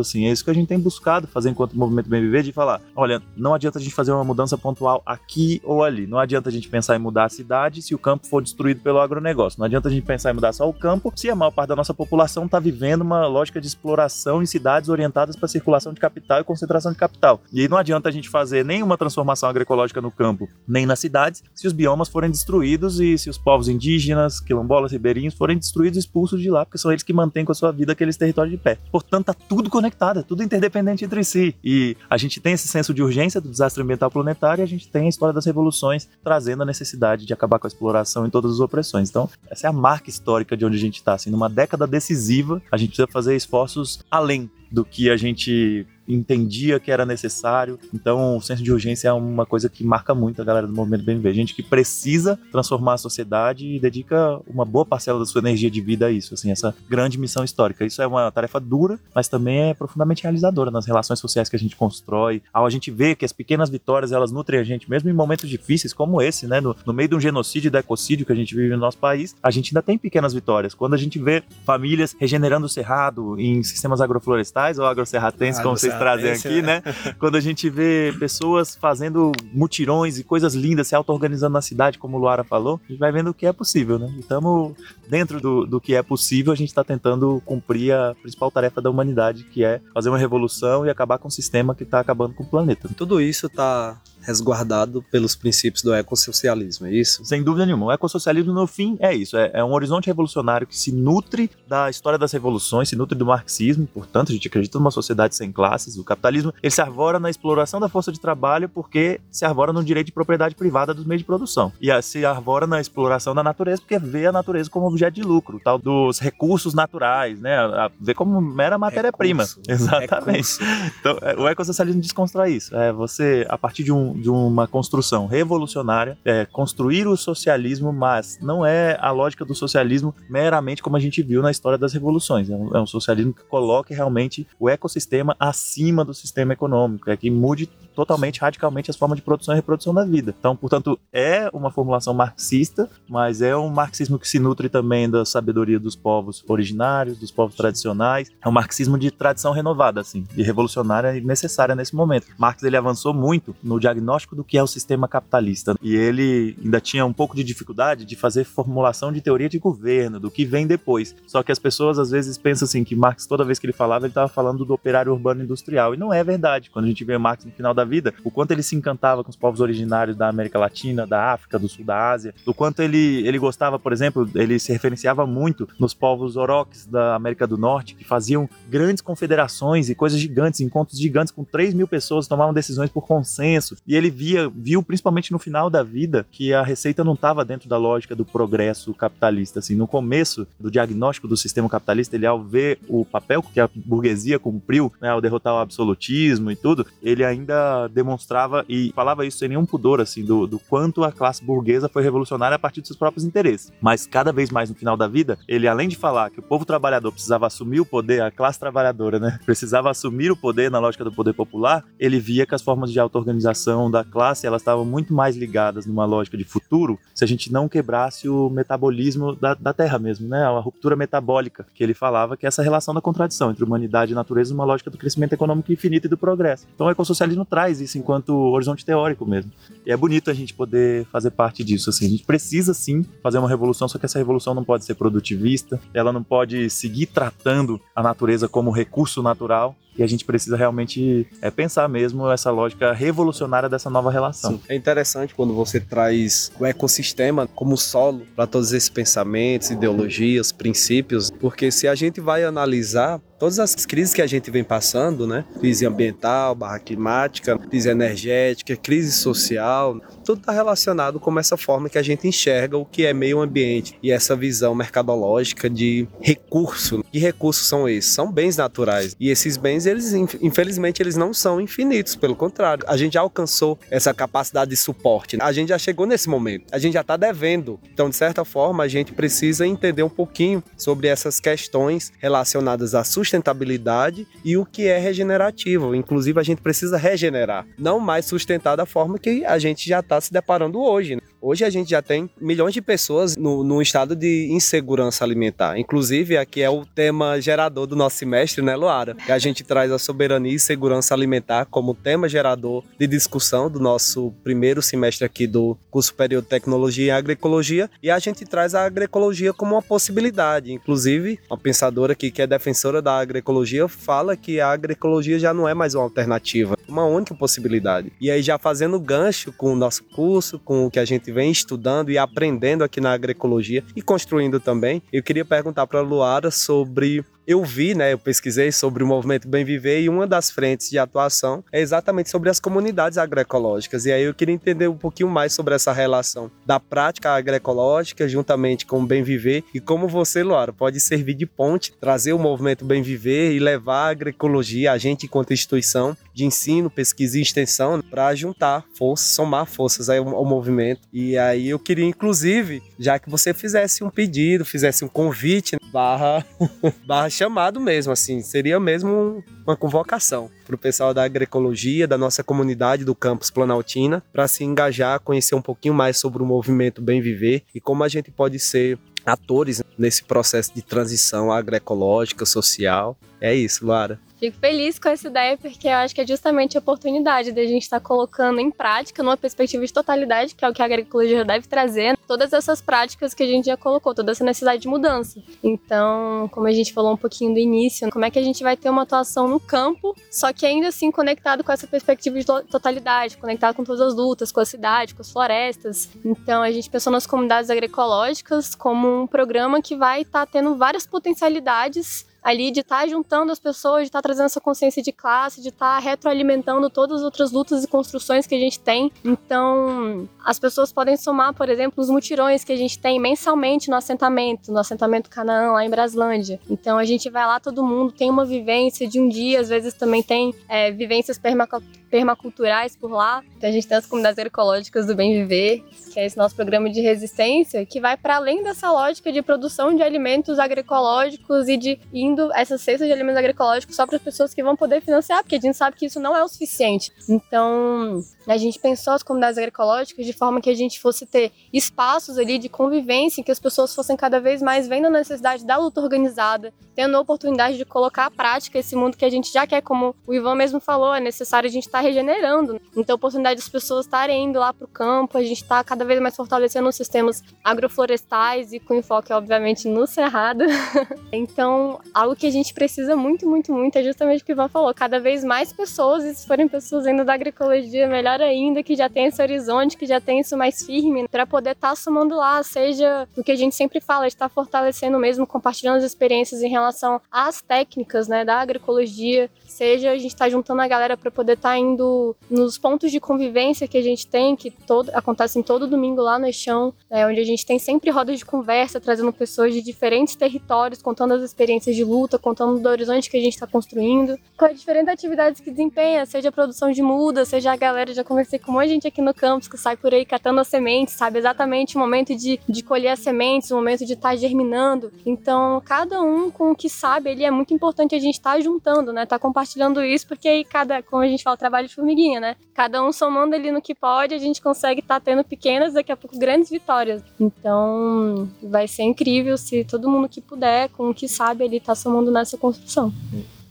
assim. É isso que a gente tem buscado fazer enquanto movimento bem viver, de falar, olha, não adianta a gente fazer uma mudança pontual aqui ou ali, não adianta a gente pensar em mudar a cidade cidade se o campo for destruído pelo agronegócio. Não adianta a gente pensar em mudar só o campo se a maior parte da nossa população está vivendo uma lógica de exploração em cidades orientadas para circulação de capital e concentração de capital. E aí não adianta a gente fazer nenhuma transformação agroecológica no campo, nem nas cidades, se os biomas forem destruídos e se os povos indígenas, quilombolas, ribeirinhos forem destruídos e expulsos de lá, porque são eles que mantêm com a sua vida aqueles territórios de pé. Portanto, tá tudo conectado, é tudo interdependente entre si. E a gente tem esse senso de urgência do desastre ambiental planetário e a gente tem a história das revoluções trazendo a necessidade de acabar acabar com a exploração e todas as opressões. Então, essa é a marca histórica de onde a gente está. Assim, numa década decisiva, a gente precisa fazer esforços além do que a gente entendia que era necessário. Então, o senso de urgência é uma coisa que marca muito a galera do movimento BNV. Gente que precisa transformar a sociedade e dedica uma boa parcela da sua energia de vida a isso, assim, essa grande missão histórica. Isso é uma tarefa dura, mas também é profundamente realizadora nas relações sociais que a gente constrói. Ao a gente ver que as pequenas vitórias, elas nutrem a gente, mesmo em momentos difíceis como esse, né, no, no meio de um genocídio e de ecocídio que a gente vive no nosso país, a gente ainda tem pequenas vitórias. Quando a gente vê famílias regenerando o cerrado em sistemas agroflorestais ou agrocerratenses, como vocês trazem aqui, né? né? Quando a gente vê pessoas fazendo mutirões e coisas lindas, se auto-organizando na cidade, como o Luara falou, a gente vai vendo o que é possível, né? Estamos dentro do, do que é possível, a gente está tentando cumprir a principal tarefa da humanidade, que é fazer uma revolução e acabar com um sistema que está acabando com o planeta. Tudo isso está resguardado pelos princípios do ecossocialismo, é isso? Sem dúvida nenhuma. O ecossocialismo, no fim, é isso. É, é, um horizonte revolucionário que se nutre da história das revoluções, se nutre do marxismo. Portanto, a gente acredita numa sociedade sem classes. O capitalismo ele se arvora na exploração da força de trabalho porque se arvora no direito de propriedade privada dos meios de produção. E se arvora na exploração da natureza porque vê a natureza como objeto de lucro, tal dos recursos naturais, né? Vê como mera matéria-prima. Exatamente. Recurso. Então, é, o ecossocialismo desconstrói isso. É você, a partir de um de uma construção revolucionária, é construir o socialismo, mas não é a lógica do socialismo meramente como a gente viu na história das revoluções. É um, é um socialismo que coloque realmente o ecossistema acima do sistema econômico, é que mude totalmente, radicalmente as formas de produção e reprodução da vida. Então, portanto, é uma formulação marxista, mas é um marxismo que se nutre também da sabedoria dos povos originários, dos povos tradicionais. É um marxismo de tradição renovada, assim, de revolucionária e necessária nesse momento. Marx ele avançou muito no diagnóstico do que é o sistema capitalista e ele ainda tinha um pouco de dificuldade de fazer formulação de teoria de governo, do que vem depois. Só que as pessoas às vezes pensam assim que Marx toda vez que ele falava ele estava falando do operário urbano industrial e não é verdade. Quando a gente vê Marx no final da vida, o quanto ele se encantava com os povos originários da América Latina, da África, do Sul da Ásia, do quanto ele, ele gostava, por exemplo, ele se referenciava muito nos povos oroques da América do Norte, que faziam grandes confederações e coisas gigantes, encontros gigantes com 3 mil pessoas, tomavam decisões por consenso. E ele via, viu principalmente no final da vida, que a receita não estava dentro da lógica do progresso capitalista. Assim, no começo do diagnóstico do sistema capitalista, ele ao ver o papel que a burguesia cumpriu, né, ao derrotar o absolutismo e tudo, ele ainda demonstrava e falava isso sem nenhum pudor, assim, do, do quanto a classe burguesa foi revolucionária a partir dos seus próprios interesses. Mas cada vez mais no final da vida, ele além de falar que o povo trabalhador precisava assumir o poder, a classe trabalhadora, né, precisava assumir o poder na lógica do poder popular, ele via que as formas de auto-organização da classe, elas estavam muito mais ligadas numa lógica de futuro, se a gente não quebrasse o metabolismo da, da Terra mesmo, né, a ruptura metabólica, que ele falava que é essa relação da contradição entre humanidade e natureza numa lógica do crescimento econômico infinito e do progresso. Então o ecossocialismo traz isso enquanto horizonte teórico mesmo. E é bonito a gente poder fazer parte disso, assim. A gente precisa sim fazer uma revolução, só que essa revolução não pode ser produtivista, ela não pode seguir tratando a natureza como recurso natural, e a gente precisa realmente é, pensar mesmo essa lógica revolucionária dessa nova relação. Sim. É interessante quando você traz o ecossistema como solo para todos esses pensamentos, ideologias, princípios, porque se a gente vai analisar todas as crises que a gente vem passando, né? Crise ambiental, barra climática, crise energética, crise social, tudo está relacionado com essa forma que a gente enxerga o que é meio ambiente e essa visão mercadológica de recurso. Que recursos são esses? São bens naturais. E esses bens, eles infelizmente, eles não são infinitos, pelo contrário. A gente já alcançou essa capacidade de suporte. A gente já chegou nesse momento. A gente já está devendo. Então, de certa forma, a gente precisa entender um pouquinho sobre essas questões relacionadas à sustentabilidade e o que é regenerativo. Inclusive, a gente precisa regenerar, não mais sustentar da forma que a gente já está se deparando hoje. Né? Hoje a gente já tem milhões de pessoas no, estado de insegurança alimentar. Inclusive, aqui é o tema gerador do nosso semestre, né, Luara? Que a gente traz a soberania e segurança alimentar como tema gerador de discussão do nosso primeiro semestre aqui do curso superior de tecnologia e agroecologia. E a gente traz a agroecologia como uma possibilidade. Inclusive, uma pensadora aqui que é defensora da agroecologia fala que a agroecologia já não é mais uma alternativa, uma única possibilidade. E aí, já fazendo gancho com o nosso curso, com o que a gente vem estudando e aprendendo aqui na agroecologia e construindo também. Eu queria perguntar para a Luara sobre eu vi, né, eu pesquisei sobre o movimento Bem Viver e uma das frentes de atuação é exatamente sobre as comunidades agroecológicas. E aí eu queria entender um pouquinho mais sobre essa relação da prática agroecológica juntamente com o Bem Viver e como você, Luara, pode servir de ponte, trazer o movimento Bem Viver e levar a agroecologia, a gente enquanto instituição de ensino, pesquisa e extensão, para juntar forças, somar forças aí ao, movimento. E aí eu queria, inclusive, já que você fizesse um pedido, fizesse um convite, barra, barra chamado mesmo, assim, seria mesmo uma convocação para o pessoal da agroecologia, da nossa comunidade do campus Planaltina, para se engajar, conhecer um pouquinho mais sobre o movimento Bem Viver e como a gente pode ser atores nesse processo de transição agroecológica, social. É isso, Lara. Fico feliz com essa ideia porque eu acho que é justamente a oportunidade de a gente estar tá colocando em prática, numa perspectiva de totalidade, que é o que a agroecologia deve trazer, todas essas práticas que a gente já colocou, toda essa necessidade de mudança. Então, como a gente falou um pouquinho do início, como é que a gente vai ter uma atuação no campo, só que ainda assim conectado com essa perspectiva de totalidade, conectado com todas as lutas, com a cidade, com as florestas. Então, a gente pensou nas comunidades agroecológicas como um programa que vai estar tá tendo várias potencialidades ali de estar tá juntando as pessoas, de estar tá trazendo essa consciência de classe, de estar tá retroalimentando todas as outras lutas e construções que a gente tem. Então, as pessoas podem somar, por exemplo, os mutirões que a gente tem mensalmente no assentamento, no assentamento Canaã, lá em Braslândia. Então, a gente vai lá, todo mundo tem uma vivência de um dia, às vezes também tem é, vivências permaculturais por lá. Então, a gente tem as comunidades ecológicas do Bem Viver, que é esse nosso programa de resistência, que vai para além dessa lógica de produção de alimentos agroecológicos e de indo essas cestas de alimentos agroecológicos só para as pessoas que vão poder financiar, porque a gente sabe que isso não é o suficiente. Então, a gente pensou as comunidades agroecológicas de forma que a gente fosse ter espaços ali de convivência, em que as pessoas fossem cada vez mais vendo a necessidade da luta organizada, tendo a oportunidade de colocar à prática esse mundo que a gente já quer, como o Ivan mesmo falou, é necessário a gente estar tá regenerando. Então, a oportunidade das pessoas estarem indo lá para o campo, a gente está cada vez mais fortalecendo os sistemas agroflorestais e com enfoque, obviamente, no cerrado. então, algo que a gente precisa muito, muito, muito é justamente o que o Ivan falou: cada vez mais pessoas, e se forem pessoas ainda da agroecologia, melhor ainda, que já tem esse horizonte, que já tem isso mais firme, para poder estar tá somando lá, seja o que a gente sempre fala, estar fortalecendo mesmo, compartilhando as experiências em relação às técnicas né, da agroecologia, seja a gente estar tá juntando a galera para poder estar tá indo indo nos pontos de convivência que a gente tem, que todo, acontecem todo domingo lá no Eixão, é, onde a gente tem sempre rodas de conversa, trazendo pessoas de diferentes territórios, contando as experiências de luta, contando do horizonte que a gente está construindo, com as diferentes atividades que desempenha, seja a produção de muda, seja a galera, já conversei com de gente aqui no campus que sai por aí catando as sementes, sabe exatamente o momento de, de colher as sementes, o momento de estar tá germinando. Então, cada um com o que sabe, ele é muito importante a gente estar tá juntando, né? Tá compartilhando isso, porque aí cada, como a gente fala, trabalho de formiguinha, né? Cada um somando ali no que pode, a gente consegue estar tá tendo pequenas, daqui a pouco grandes vitórias. Então, vai ser incrível se todo mundo que puder, com o que sabe, ele tá somando nessa construção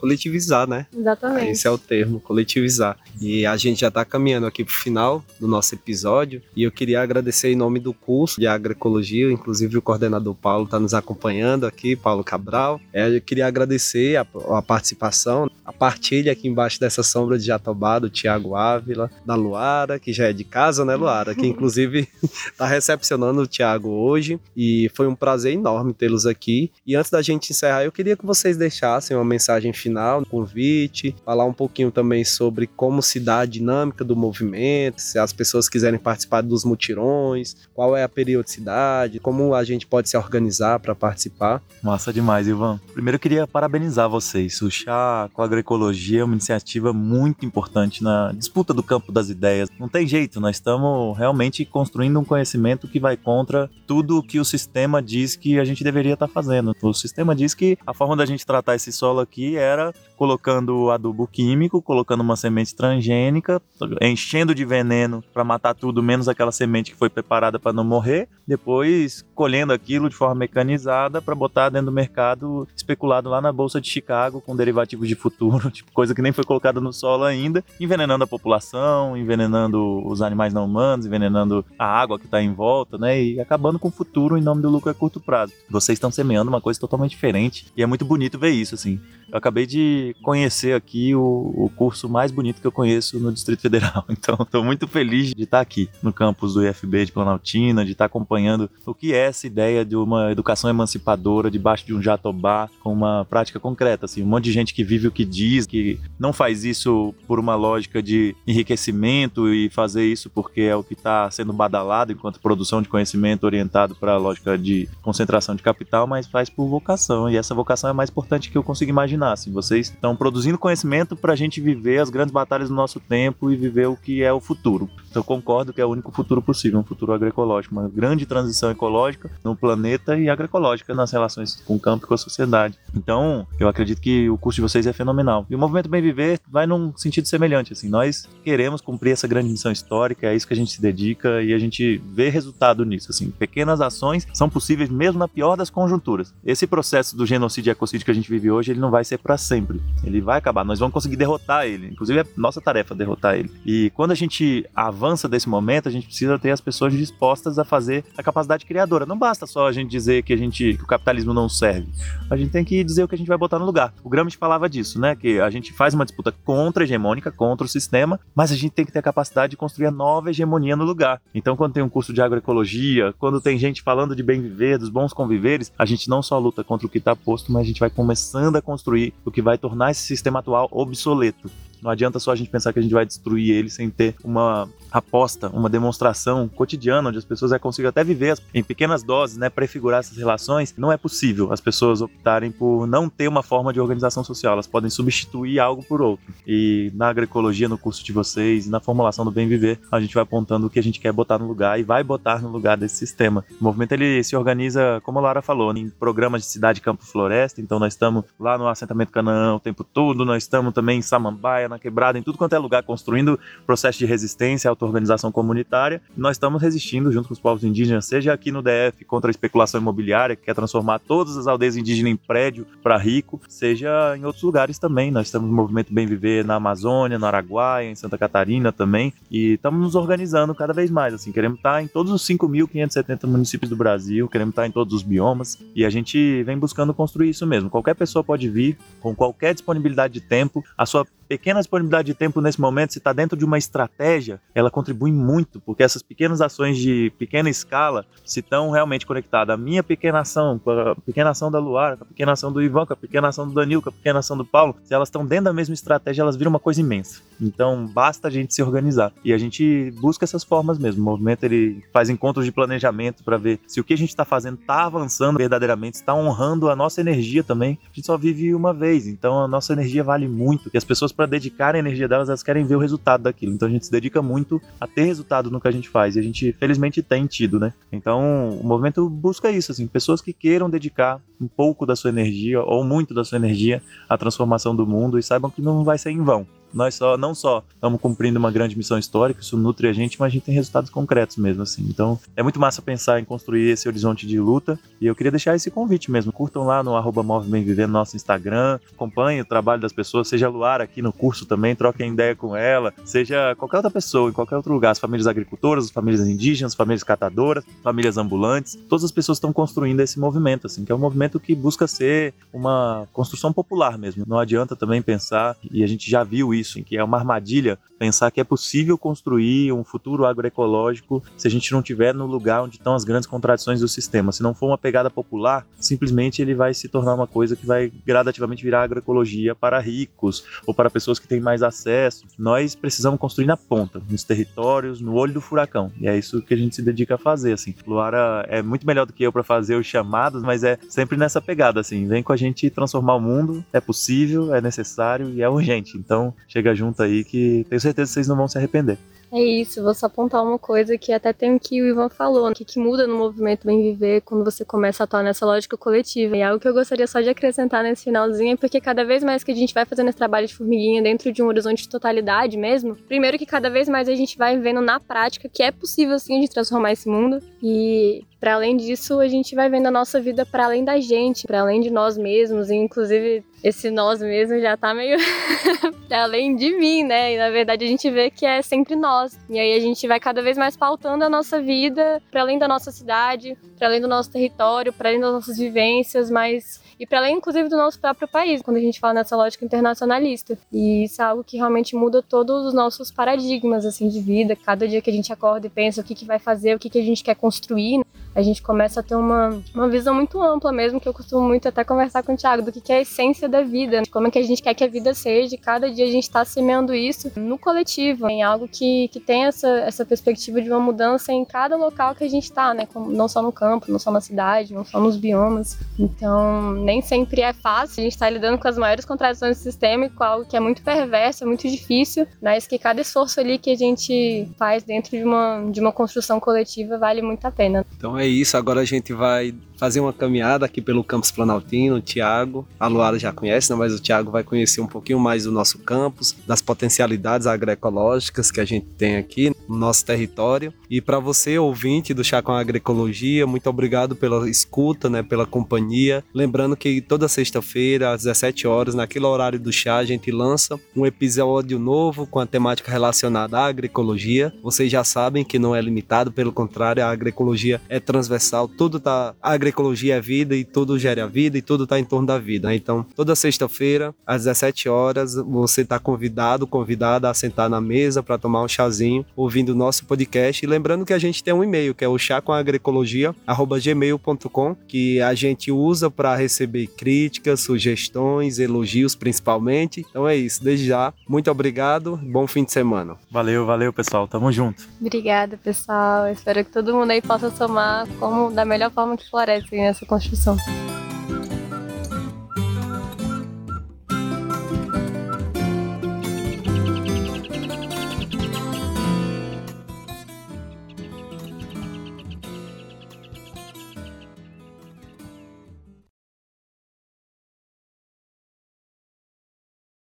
coletivizar, né? Exatamente. Esse é o termo, coletivizar. E a gente já está caminhando aqui para o final do nosso episódio e eu queria agradecer em nome do curso de agroecologia, inclusive o coordenador Paulo está nos acompanhando aqui, Paulo Cabral. É, eu queria agradecer a, a, participação, a partilha aqui embaixo dessa sombra de Jatobá, do Tiago Ávila, da Luara, que já é de casa, né, Luara? Que inclusive está recepcionando o Tiago hoje e foi um prazer enorme tê-los aqui. E antes da gente encerrar, eu queria que vocês deixassem uma mensagem final no convite, falar um pouquinho também sobre como se dá a dinâmica do movimento, se as pessoas quiserem participar dos mutirões, qual é a periodicidade, como a gente pode se organizar para participar. Massa demais, Ivan. Primeiro eu queria parabenizar vocês. O Chá com a Agroecologia é uma iniciativa muito importante na disputa do campo das ideias. Não tem jeito, nós estamos realmente construindo um conhecimento que vai contra tudo o que o sistema diz que a gente deveria estar tá fazendo. O sistema diz que a forma da gente tratar esse solo aqui era colocando adubo químico, colocando uma semente transgênica, enchendo de veneno para matar tudo, menos aquela semente que foi preparada para não morrer, depois colhendo aquilo de forma mecanizada para botar dentro do mercado especulado lá na bolsa de Chicago com derivativos de futuro, tipo coisa que nem foi colocada no solo ainda, envenenando a população, envenenando os animais não humanos, envenenando a água que está em volta, né, e acabando com o futuro em nome do lucro a curto prazo. Vocês estão semeando uma coisa totalmente diferente e é muito bonito ver isso, assim. Eu acabei de conhecer aqui o, o curso mais bonito que eu conheço no Distrito Federal. Então, estou muito feliz de estar aqui no campus do IFB de Planaltina, de estar acompanhando o que é essa ideia de uma educação emancipadora debaixo de um jatobá com uma prática concreta. Assim, um monte de gente que vive o que diz, que não faz isso por uma lógica de enriquecimento e fazer isso porque é o que está sendo badalado enquanto produção de conhecimento orientado para a lógica de concentração de capital, mas faz por vocação. E essa vocação é mais importante que eu consigo imaginar Assim, vocês estão produzindo conhecimento para a gente viver as grandes batalhas do nosso tempo e viver o que é o futuro. Então, eu concordo que é o único futuro possível, um futuro agroecológico, uma grande transição ecológica no planeta e agroecológica nas relações com o campo e com a sociedade. Então, eu acredito que o curso de vocês é fenomenal. E o Movimento Bem Viver vai num sentido semelhante. Assim, nós queremos cumprir essa grande missão histórica, é isso que a gente se dedica e a gente vê resultado nisso. Assim, pequenas ações são possíveis mesmo na pior das conjunturas. Esse processo do genocídio e ecocídio que a gente vive hoje, ele não vai ser para sempre. Ele vai acabar. Nós vamos conseguir derrotar ele. Inclusive, é nossa tarefa derrotar ele. E quando a gente avança desse momento, a gente precisa ter as pessoas dispostas a fazer a capacidade criadora. Não basta só a gente dizer que a gente que o capitalismo não serve. A gente tem que dizer o que a gente vai botar no lugar. O Gramsci falava disso, né? Que a gente faz uma disputa contra a hegemônica, contra o sistema, mas a gente tem que ter a capacidade de construir a nova hegemonia no lugar. Então, quando tem um curso de agroecologia, quando tem gente falando de bem viver, dos bons conviveres, a gente não só luta contra o que está posto, mas a gente vai começando a construir o que vai tornar esse sistema atual obsoleto. Não adianta só a gente pensar que a gente vai destruir ele sem ter uma aposta, uma demonstração cotidiana onde as pessoas é, consigam até viver em pequenas doses, né, prefigurar essas relações. Não é possível as pessoas optarem por não ter uma forma de organização social. Elas podem substituir algo por outro. E na agroecologia, no curso de vocês, na formulação do bem viver, a gente vai apontando o que a gente quer botar no lugar e vai botar no lugar desse sistema. O movimento ele se organiza, como a Lara falou, em programas de cidade, campo, floresta. Então nós estamos lá no assentamento Canaã o tempo todo, nós estamos também em Samambaia, na quebrada, em tudo quanto é lugar, construindo processo de resistência, auto-organização comunitária. Nós estamos resistindo junto com os povos indígenas, seja aqui no DF contra a especulação imobiliária, que quer transformar todas as aldeias indígenas em prédio para rico, seja em outros lugares também. Nós estamos no movimento Bem Viver na Amazônia, no Araguaia, em Santa Catarina também, e estamos nos organizando cada vez mais. Assim, queremos estar em todos os 5.570 municípios do Brasil, queremos estar em todos os biomas, e a gente vem buscando construir isso mesmo. Qualquer pessoa pode vir com qualquer disponibilidade de tempo, a sua pequena disponibilidade de tempo nesse momento, se está dentro de uma estratégia, ela contribui muito, porque essas pequenas ações de pequena escala se estão realmente conectadas. A minha pequena ação, com a pequena ação da Luar, com a pequena ação do Ivan, com a pequena ação do Danilo, com a pequena ação do Paulo, se elas estão dentro da mesma estratégia, elas viram uma coisa imensa. Então basta a gente se organizar. E a gente busca essas formas mesmo. O movimento ele faz encontros de planejamento para ver se o que a gente está fazendo está avançando verdadeiramente, está honrando a nossa energia também. A gente só vive uma vez, então a nossa energia vale muito. E as pessoas, para dedicar a energia delas, elas querem ver o resultado daquilo. Então a gente se dedica muito a ter resultado no que a gente faz. E a gente, felizmente, tem tido, né? Então o movimento busca isso, assim, pessoas que queiram dedicar um pouco da sua energia ou muito da sua energia à transformação do mundo e saibam que não vai ser em vão nós só não só estamos cumprindo uma grande missão histórica, isso nutre a gente, mas a gente tem resultados concretos mesmo assim. Então, é muito massa pensar em construir esse horizonte de luta e eu queria deixar esse convite mesmo. Curtam lá no arroba Viver no nosso Instagram, acompanhem o trabalho das pessoas, seja a Luar aqui no curso também, troquem ideia com ela, seja qualquer outra pessoa, em qualquer outro lugar, as famílias agricultoras, as famílias indígenas, as famílias catadoras, famílias ambulantes, todas as pessoas estão construindo esse movimento, assim, que é um movimento que busca ser uma construção popular mesmo. Não adianta também pensar, e a gente já viu isso isso, que é uma armadilha pensar que é possível construir um futuro agroecológico se a gente não tiver no lugar onde estão as grandes contradições do sistema. Se não for uma pegada popular, simplesmente ele vai se tornar uma coisa que vai gradativamente virar agroecologia para ricos ou para pessoas que têm mais acesso. Nós precisamos construir na ponta, nos territórios, no olho do furacão. E é isso que a gente se dedica a fazer, assim. Luara é muito melhor do que eu para fazer os chamados, mas é sempre nessa pegada, assim. Vem com a gente transformar o mundo, é possível, é necessário e é urgente. Então, chega junto aí que tenho certeza que vocês não vão se arrepender. É isso, vou só apontar uma coisa que até tem o que o Ivan falou, o que, que muda no movimento Bem Viver quando você começa a atuar nessa lógica coletiva. E algo que eu gostaria só de acrescentar nesse finalzinho é porque cada vez mais que a gente vai fazendo esse trabalho de formiguinha dentro de um horizonte de totalidade mesmo, primeiro que cada vez mais a gente vai vendo na prática que é possível sim de transformar esse mundo e para além disso, a gente vai vendo a nossa vida para além da gente, para além de nós mesmos, e inclusive esse nós mesmo já tá meio para além de mim, né? E na verdade a gente vê que é sempre nós. E aí a gente vai cada vez mais pautando a nossa vida para além da nossa cidade, para além do nosso território, para além das nossas vivências, mas e para além, inclusive, do nosso próprio país, quando a gente fala nessa lógica internacionalista. E isso é algo que realmente muda todos os nossos paradigmas assim de vida. Cada dia que a gente acorda e pensa o que, que vai fazer, o que, que a gente quer construir, a gente começa a ter uma, uma visão muito ampla mesmo, que eu costumo muito até conversar com o Thiago, do que, que é a essência da vida, né? como é que a gente quer que a vida seja, e cada dia a gente está semeando isso no coletivo, em algo que, que tem essa, essa perspectiva de uma mudança em cada local que a gente está, né? não só no campo, não só na cidade, não só nos biomas. Então, nem sempre é fácil, a gente está lidando com as maiores contradições do sistema com algo que é muito perverso, é muito difícil, mas que cada esforço ali que a gente faz dentro de uma, de uma construção coletiva vale muito a pena. Então é isso, agora a gente vai fazer uma caminhada aqui pelo campus Planaltino, o Tiago, a Luara já conhece, né, mas o Tiago vai conhecer um pouquinho mais do nosso campus, das potencialidades agroecológicas que a gente tem aqui no nosso território. E para você, ouvinte do Chá com Agroecologia, muito obrigado pela escuta, né, pela companhia. Lembrando que toda sexta-feira, às 17 horas, naquele horário do chá, a gente lança um episódio novo com a temática relacionada à agroecologia. Vocês já sabem que não é limitado, pelo contrário, a agroecologia é transversal, tudo tá agroecologia é vida e tudo gera vida e tudo está em torno da vida. Né? Então, toda sexta-feira, às 17 horas, você está convidado, convidada a sentar na mesa para tomar um chazinho, ouvindo o nosso podcast. E lembrando que a gente tem um e-mail, que é o chacomagroecologia.gmail.com, que a gente usa para receber críticas, sugestões, elogios principalmente. Então é isso, desde já, muito obrigado, bom fim de semana. Valeu, valeu pessoal, tamo junto. Obrigada pessoal, espero que todo mundo aí possa somar como da melhor forma que floresce nessa construção.